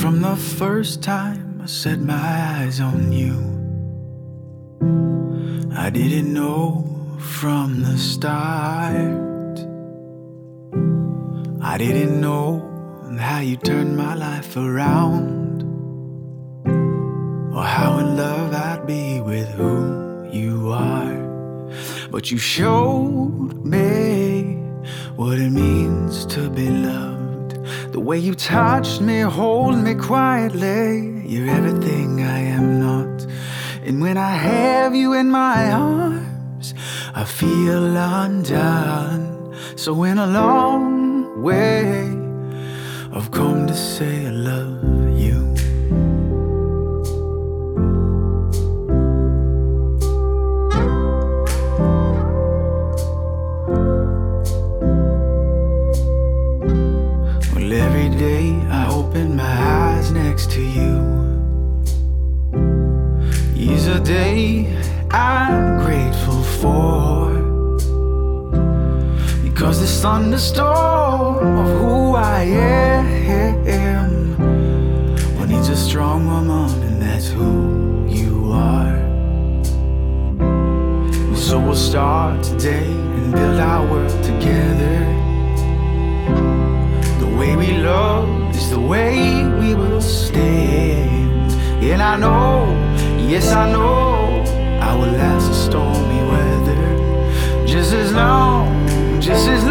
from the first time I set my eyes on you. I didn't know from the start. I didn't know how you turned my life around. Or how in love I'd be with who you are. But you showed way you touched me, hold me quietly. You're everything I am not. And when I have you in my arms, I feel undone. So, in a long way, I've come to say I next to you. Is a day I'm grateful for. Because this thunderstorm of who I am well, needs a strong woman, and that's who you are. So we'll start today and build our world together. The way we love is the way stand. And I know, yes, I know, I will last the stormy weather. Just as long, just as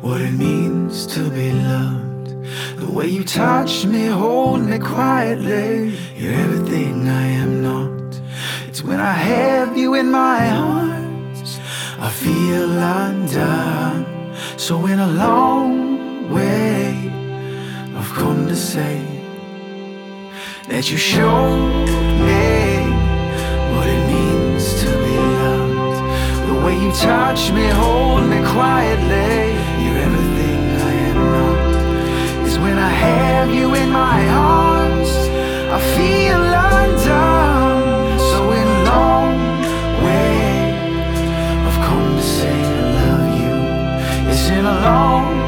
what it means to be loved. The way you touch me, hold me quietly. You're everything I am not. It's when I have you in my arms, I feel undone. So, in a long way, I've come to say that you showed me way you touch me, hold me quietly. You're everything I am not. Is when I have you in my arms, I feel undone. So in a long way, I've come to say I love you. It's in a long